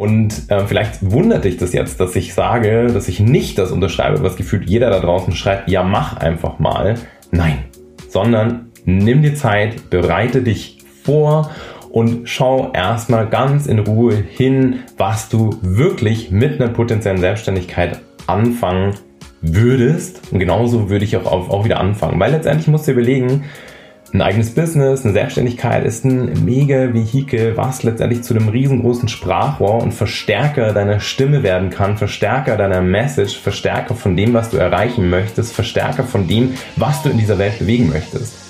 Und äh, vielleicht wundert dich das jetzt, dass ich sage, dass ich nicht das unterschreibe, was gefühlt jeder da draußen schreibt, ja mach einfach mal. Nein, sondern nimm dir Zeit, bereite dich vor und schau erstmal ganz in Ruhe hin, was du wirklich mit einer potenziellen Selbstständigkeit anfangen würdest. Und genauso würde ich auch, auch wieder anfangen. Weil letztendlich musst du überlegen, ein eigenes Business, eine Selbstständigkeit ist ein mega Vehikel, was letztendlich zu einem riesengroßen Sprachrohr und Verstärker deiner Stimme werden kann, Verstärker deiner Message, Verstärker von dem, was du erreichen möchtest, Verstärker von dem, was du in dieser Welt bewegen möchtest.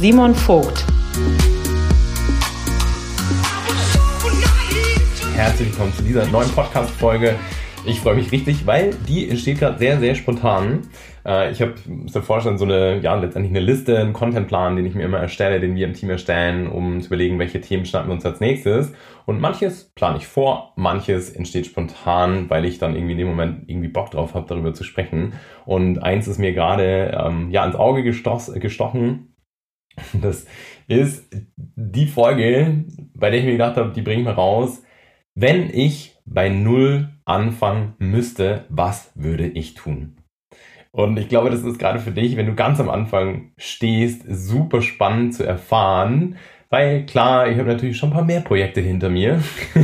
Simon Vogt. Herzlich willkommen zu dieser neuen Podcast-Folge. Ich freue mich richtig, weil die entsteht gerade sehr, sehr spontan. Äh, ich habe mir vorstellen, so eine, ja, letztendlich eine Liste, einen Contentplan, den ich mir immer erstelle, den wir im Team erstellen, um zu überlegen, welche Themen schnappen wir uns als nächstes. Und manches plane ich vor, manches entsteht spontan, weil ich dann irgendwie in dem Moment irgendwie Bock drauf habe, darüber zu sprechen. Und eins ist mir gerade ähm, ja ins Auge gestochen. Das ist die Folge, bei der ich mir gedacht habe, die bringe ich mal raus wenn ich bei Null anfangen müsste, was würde ich tun? Und ich glaube, das ist gerade für dich, wenn du ganz am Anfang stehst, super spannend zu erfahren. Weil klar, ich habe natürlich schon ein paar mehr Projekte hinter mir.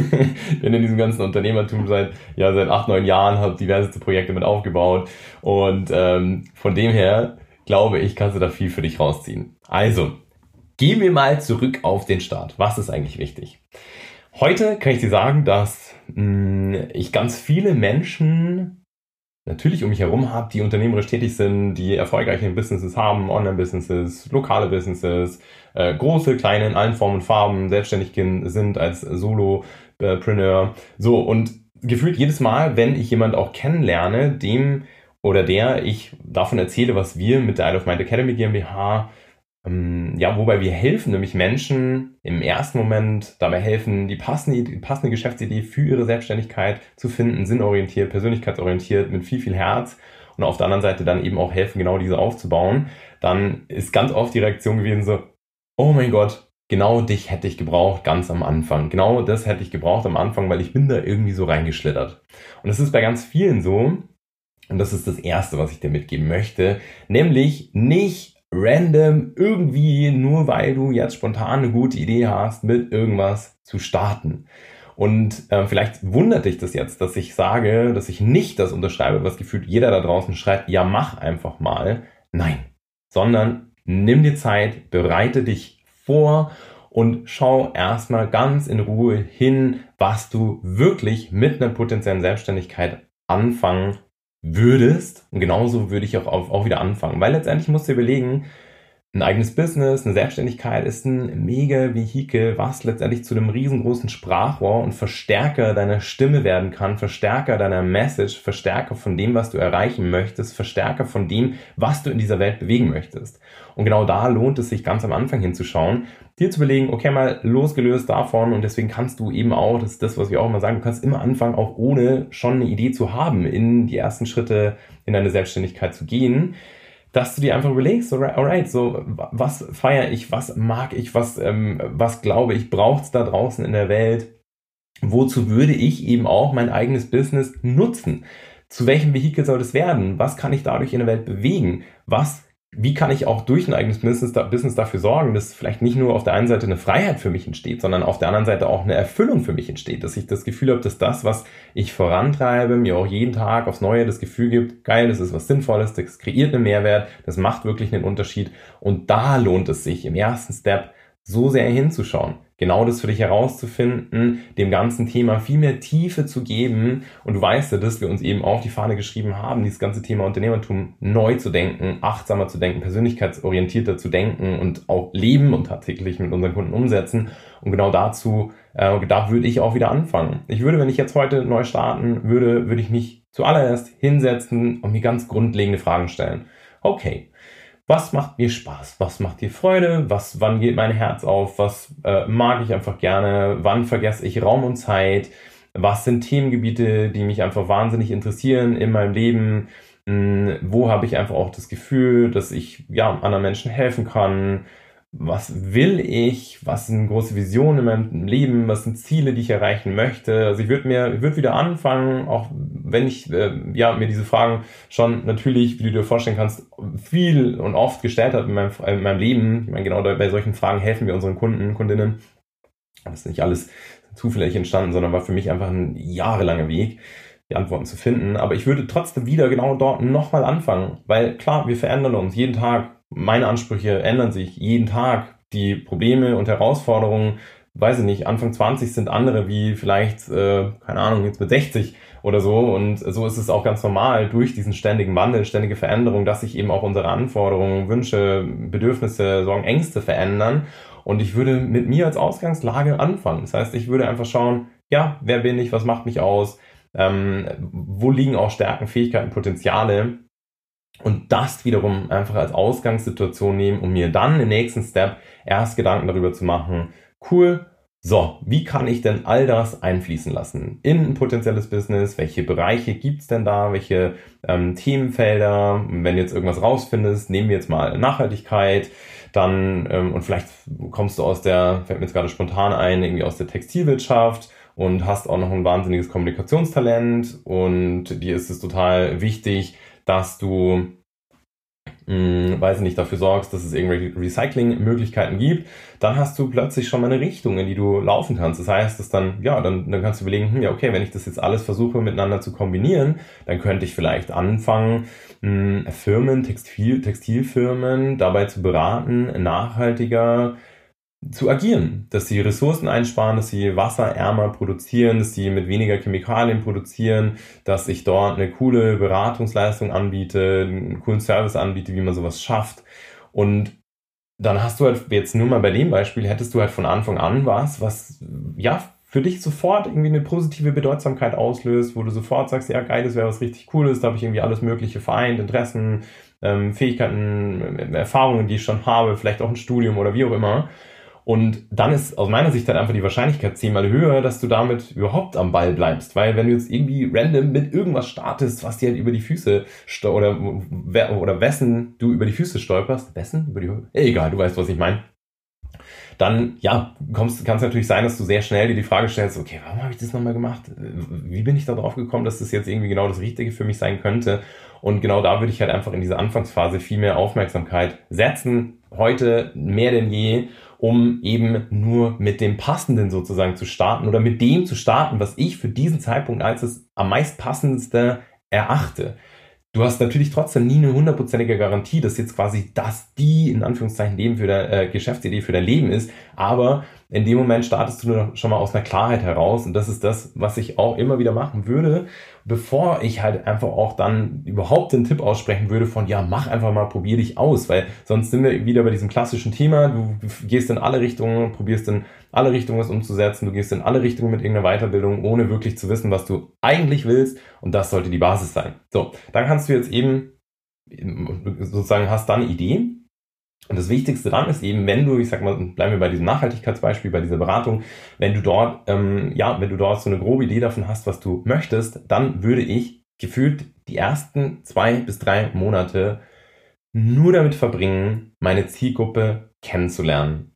Bin in diesem ganzen Unternehmertum seit, ja, seit acht, neun Jahren, habe diverse Projekte mit aufgebaut. Und ähm, von dem her glaube ich, kannst du da viel für dich rausziehen. Also, gehen wir mal zurück auf den Start. Was ist eigentlich wichtig? Heute kann ich dir sagen, dass mh, hm, ich ganz viele Menschen natürlich um mich herum habe, die unternehmerisch tätig sind, die erfolgreiche Businesses haben, Online-Businesses, lokale Businesses, äh, große, kleine, in allen Formen und Farben, selbstständig sind als Solopreneur. So, und gefühlt jedes Mal, wenn ich jemand auch kennenlerne, dem oder der ich davon erzähle, was wir mit der Isle of Mind Academy GmbH ähm, ja, wobei wir helfen nämlich Menschen im ersten Moment dabei helfen, die passende, die passende Geschäftsidee für ihre Selbstständigkeit zu finden, sinnorientiert, persönlichkeitsorientiert, mit viel, viel Herz und auf der anderen Seite dann eben auch helfen, genau diese aufzubauen, dann ist ganz oft die Reaktion gewesen so, oh mein Gott, genau dich hätte ich gebraucht ganz am Anfang. Genau das hätte ich gebraucht am Anfang, weil ich bin da irgendwie so reingeschlittert. Und es ist bei ganz vielen so, und das ist das Erste, was ich dir mitgeben möchte, nämlich nicht random irgendwie, nur weil du jetzt spontan eine gute Idee hast, mit irgendwas zu starten. Und äh, vielleicht wundert dich das jetzt, dass ich sage, dass ich nicht das unterschreibe, was gefühlt jeder da draußen schreibt, ja mach einfach mal. Nein, sondern nimm dir Zeit, bereite dich vor und schau erstmal ganz in Ruhe hin, was du wirklich mit einer potenziellen Selbstständigkeit anfangen würdest, und genauso würde ich auch, auch wieder anfangen, weil letztendlich musst du überlegen, ein eigenes Business, eine Selbstständigkeit ist ein mega Vehikel, was letztendlich zu einem riesengroßen Sprachrohr und Verstärker deiner Stimme werden kann, Verstärker deiner Message, Verstärker von dem, was du erreichen möchtest, Verstärker von dem, was du in dieser Welt bewegen möchtest. Und genau da lohnt es sich ganz am Anfang hinzuschauen, dir zu überlegen, okay, mal losgelöst davon und deswegen kannst du eben auch, das ist das, was wir auch immer sagen, du kannst immer anfangen, auch ohne schon eine Idee zu haben, in die ersten Schritte in deine Selbstständigkeit zu gehen dass du dir einfach überlegst, alright, so, was feiere ich, was mag ich, was, ähm, was glaube ich, braucht es da draußen in der Welt? Wozu würde ich eben auch mein eigenes Business nutzen? Zu welchem Vehikel soll es werden? Was kann ich dadurch in der Welt bewegen? Was wie kann ich auch durch ein eigenes Business, Business dafür sorgen, dass vielleicht nicht nur auf der einen Seite eine Freiheit für mich entsteht, sondern auf der anderen Seite auch eine Erfüllung für mich entsteht, dass ich das Gefühl habe, dass das, was ich vorantreibe, mir auch jeden Tag aufs Neue das Gefühl gibt, geil, das ist was Sinnvolles, das kreiert einen Mehrwert, das macht wirklich einen Unterschied und da lohnt es sich im ersten Step so sehr hinzuschauen, genau das für dich herauszufinden, dem ganzen Thema viel mehr Tiefe zu geben. Und du weißt ja, dass wir uns eben auf die Fahne geschrieben haben, dieses ganze Thema Unternehmertum neu zu denken, achtsamer zu denken, persönlichkeitsorientierter zu denken und auch leben und tatsächlich mit unseren Kunden umsetzen. Und genau dazu, äh, da würde ich auch wieder anfangen. Ich würde, wenn ich jetzt heute neu starten würde, würde ich mich zuallererst hinsetzen und mir ganz grundlegende Fragen stellen. Okay, was macht mir Spaß? Was macht dir Freude? Was, wann geht mein Herz auf? Was äh, mag ich einfach gerne? Wann vergesse ich Raum und Zeit? Was sind Themengebiete, die mich einfach wahnsinnig interessieren in meinem Leben? Hm, wo habe ich einfach auch das Gefühl, dass ich ja anderen Menschen helfen kann? Was will ich, was sind große Visionen in meinem Leben, was sind Ziele, die ich erreichen möchte. Also ich würde mir, ich würde wieder anfangen, auch wenn ich äh, ja mir diese Fragen schon natürlich, wie du dir vorstellen kannst, viel und oft gestellt habe in meinem, in meinem Leben. Ich meine, genau bei solchen Fragen helfen wir unseren Kunden, Kundinnen. Das ist nicht alles zufällig entstanden, sondern war für mich einfach ein jahrelanger Weg die Antworten zu finden. Aber ich würde trotzdem wieder genau dort nochmal anfangen, weil klar, wir verändern uns jeden Tag meine Ansprüche ändern sich jeden Tag. Die Probleme und Herausforderungen, weiß ich nicht, Anfang 20 sind andere wie vielleicht, äh, keine Ahnung, jetzt mit 60 oder so. Und so ist es auch ganz normal durch diesen ständigen Wandel, ständige Veränderung, dass sich eben auch unsere Anforderungen, Wünsche, Bedürfnisse, Sorgen, Ängste verändern. Und ich würde mit mir als Ausgangslage anfangen. Das heißt, ich würde einfach schauen, ja, wer bin ich, was macht mich aus, ähm, wo liegen auch Stärken, Fähigkeiten, Potenziale und das wiederum einfach als Ausgangssituation nehmen, um mir dann im nächsten Step erst Gedanken darüber zu machen, cool, so, wie kann ich denn all das einfließen lassen in ein potenzielles Business? Welche Bereiche gibt's denn da? Welche ähm, Themenfelder? Wenn du jetzt irgendwas rausfindest, nehmen wir jetzt mal Nachhaltigkeit, dann ähm, und vielleicht kommst du aus der, fällt mir jetzt gerade spontan ein, irgendwie aus der Textilwirtschaft und hast auch noch ein wahnsinniges Kommunikationstalent und dir ist es total wichtig, dass du mh, hm, weiß nicht, dafür sorgst, dass es irgendwelche Recycling-Möglichkeiten gibt, dann hast du plötzlich schon mal eine Richtung, in die du laufen kannst. Das heißt, dass dann, ja, dann, dann kannst du überlegen, hm, ja, okay, wenn ich das jetzt alles versuche miteinander zu kombinieren, dann könnte ich vielleicht anfangen, mh, hm, Firmen, Textil, Textilfirmen dabei zu beraten, nachhaltiger zu agieren, dass sie Ressourcen einsparen, dass sie wasserärmer produzieren, dass sie mit weniger Chemikalien produzieren, dass ich dort eine coole Beratungsleistung anbiete, einen coolen Service anbiete, wie man sowas schafft. Und dann hast du halt jetzt nur mal bei dem Beispiel, hättest du halt von Anfang an was, was ja für dich sofort irgendwie eine positive Bedeutsamkeit auslöst, wo du sofort sagst, ja geil, das wäre was richtig Cooles, da habe ich irgendwie alles Mögliche vereint, Interessen, ähm, Fähigkeiten, Erfahrungen, die ich schon habe, vielleicht auch ein Studium oder wie auch immer. Und dann ist aus meiner Sicht halt einfach die Wahrscheinlichkeit zehnmal höher, dass du damit überhaupt am Ball bleibst. Weil wenn du jetzt irgendwie random mit irgendwas startest, was dir halt über die Füße oder, oder wessen du über die Füße stolperst, wessen? Über die Egal, du weißt, was ich meine dann ja, kann es natürlich sein, dass du sehr schnell dir die Frage stellst, okay, warum habe ich das nochmal gemacht? Wie bin ich da drauf gekommen, dass das jetzt irgendwie genau das Richtige für mich sein könnte? Und genau da würde ich halt einfach in dieser Anfangsphase viel mehr Aufmerksamkeit setzen, heute mehr denn je, um eben nur mit dem Passenden sozusagen zu starten oder mit dem zu starten, was ich für diesen Zeitpunkt als das am meist passendste erachte. Du hast natürlich trotzdem nie eine hundertprozentige Garantie, dass jetzt quasi das die, in Anführungszeichen, Leben für dein, äh, Geschäftsidee für dein Leben ist. Aber in dem Moment startest du schon mal aus einer Klarheit heraus. Und das ist das, was ich auch immer wieder machen würde, bevor ich halt einfach auch dann überhaupt den Tipp aussprechen würde von, ja, mach einfach mal, probier dich aus, weil sonst sind wir wieder bei diesem klassischen Thema, du gehst in alle Richtungen, probierst in alle Richtungen was umzusetzen, du gehst in alle Richtungen mit irgendeiner Weiterbildung, ohne wirklich zu wissen, was du eigentlich willst. Und das sollte die Basis sein. So, dann kannst du jetzt eben sozusagen hast dann Ideen und das Wichtigste dann ist eben, wenn du, ich sag mal, bleiben wir bei diesem Nachhaltigkeitsbeispiel, bei dieser Beratung, wenn du dort, ähm, ja, wenn du dort so eine grobe Idee davon hast, was du möchtest, dann würde ich gefühlt die ersten zwei bis drei Monate nur damit verbringen, meine Zielgruppe kennenzulernen.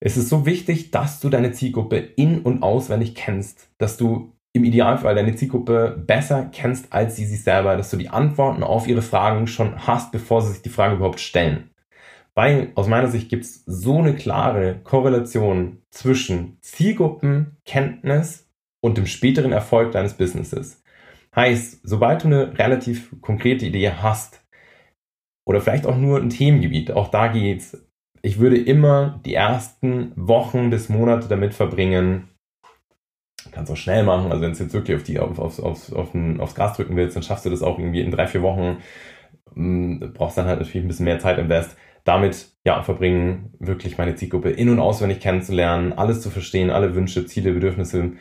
Es ist so wichtig, dass du deine Zielgruppe in- und auswendig kennst, dass du im Idealfall deine Zielgruppe besser kennst als sie sich selber, dass du die Antworten auf ihre Fragen schon hast, bevor sie sich die Frage überhaupt stellen. Weil aus meiner Sicht gibt es so eine klare Korrelation zwischen Zielgruppenkenntnis und dem späteren Erfolg deines Businesses. Heißt, sobald du eine relativ konkrete Idee hast oder vielleicht auch nur ein Themengebiet, auch da geht's, ich würde immer die ersten Wochen bis Monate damit verbringen, kannst auch schnell machen, also wenn es jetzt wirklich auf die, auf, auf, auf, auf, aufs Gas drücken willst, dann schaffst du das auch irgendwie in drei, vier Wochen. Du hm, brauchst dann halt natürlich ein bisschen mehr Zeit invest. Damit ja, verbringen, wirklich meine Zielgruppe in- und auswendig kennenzulernen, alles zu verstehen, alle Wünsche, Ziele, Bedürfnisse,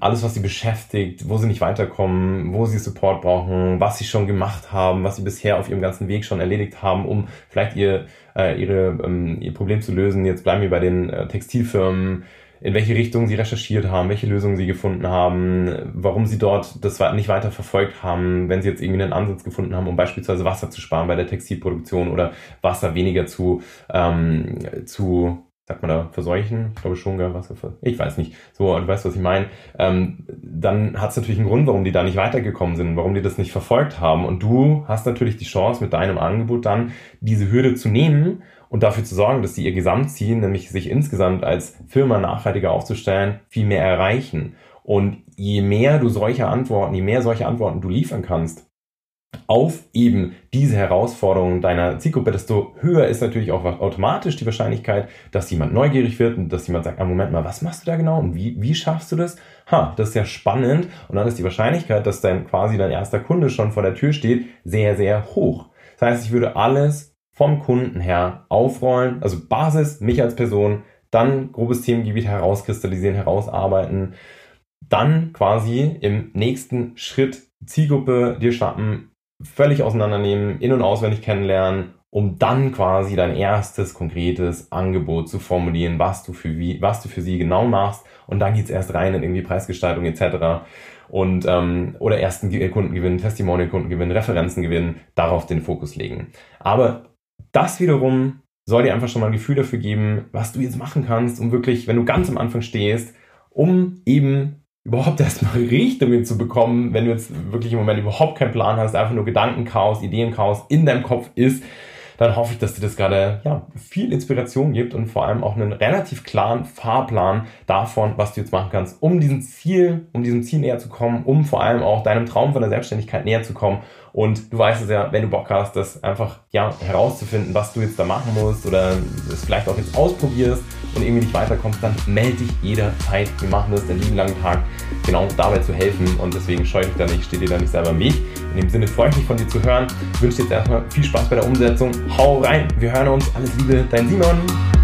alles, was sie beschäftigt, wo sie nicht weiterkommen, wo sie Support brauchen, was sie schon gemacht haben, was sie bisher auf ihrem ganzen Weg schon erledigt haben, um vielleicht ihr, äh, ihre, ähm, ihr Problem zu lösen. Jetzt bleiben wir bei den äh, Textilfirmen, in welche Richtung sie recherchiert haben, welche Lösungen sie gefunden haben, warum sie dort das nicht weiter verfolgt haben, wenn sie jetzt irgendwie einen Ansatz gefunden haben, um beispielsweise Wasser zu sparen bei der Textilproduktion oder Wasser weniger zu, ähm, zu sagt man da, verseuchen? Ich glaube schon, Wasser für, ich weiß nicht. So, du weißt, was ich meine. Ähm, dann hat es natürlich einen Grund, warum die da nicht weitergekommen sind, warum die das nicht verfolgt haben. Und du hast natürlich die Chance, mit deinem Angebot dann diese Hürde zu nehmen und dafür zu sorgen, dass sie ihr Gesamtziel, nämlich sich insgesamt als Firma nachhaltiger aufzustellen, viel mehr erreichen. Und je mehr du solche Antworten, je mehr solche Antworten du liefern kannst, auf eben diese Herausforderungen deiner Zielgruppe, desto höher ist natürlich auch automatisch die Wahrscheinlichkeit, dass jemand neugierig wird und dass jemand sagt, ah, Moment mal, was machst du da genau und wie, wie schaffst du das? Ha, das ist ja spannend und dann ist die Wahrscheinlichkeit, dass dein quasi dein erster Kunde schon vor der Tür steht, sehr, sehr hoch. Das heißt, ich würde alles vom Kunden her aufrollen, also Basis, mich als Person, dann grobes Themengebiet herauskristallisieren, herausarbeiten, dann quasi im nächsten Schritt Zielgruppe dir schnappen, völlig auseinandernehmen, in- und auswendig kennenlernen, um dann quasi dein erstes konkretes Angebot zu formulieren, was du für, wie, was du für sie genau machst. Und dann geht's erst rein in irgendwie Preisgestaltung etc. Und, ähm, oder ersten Kundengewinn, Testimonial-Kundengewinn, Referenzen gewinnen, darauf den Fokus legen. Aber das wiederum soll dir einfach schon mal ein Gefühl dafür geben, was du jetzt machen kannst, um wirklich, wenn du ganz am Anfang stehst, um eben überhaupt erstmal Richtungen zu bekommen, wenn du jetzt wirklich im Moment überhaupt keinen Plan hast, einfach nur Gedankenchaos, Ideenchaos in deinem Kopf ist, dann hoffe ich, dass dir das gerade ja, viel Inspiration gibt und vor allem auch einen relativ klaren Fahrplan davon, was du jetzt machen kannst, um diesem Ziel, um diesem Ziel näher zu kommen, um vor allem auch deinem Traum von der Selbstständigkeit näher zu kommen. Und du weißt es ja, wenn du Bock hast, das einfach ja herauszufinden, was du jetzt da machen musst oder es vielleicht auch jetzt ausprobierst und irgendwie nicht weiterkommst, dann melde dich jederzeit. Wir machen das den lieben langen Tag genau dabei zu helfen und deswegen scheue dich da nicht, stehe dir da nicht selber Weg. In dem Sinne freue ich mich von dir zu hören. Ich wünsche dir jetzt erstmal viel Spaß bei der Umsetzung. Hau rein, wir hören uns. Alles Liebe, dein Simon.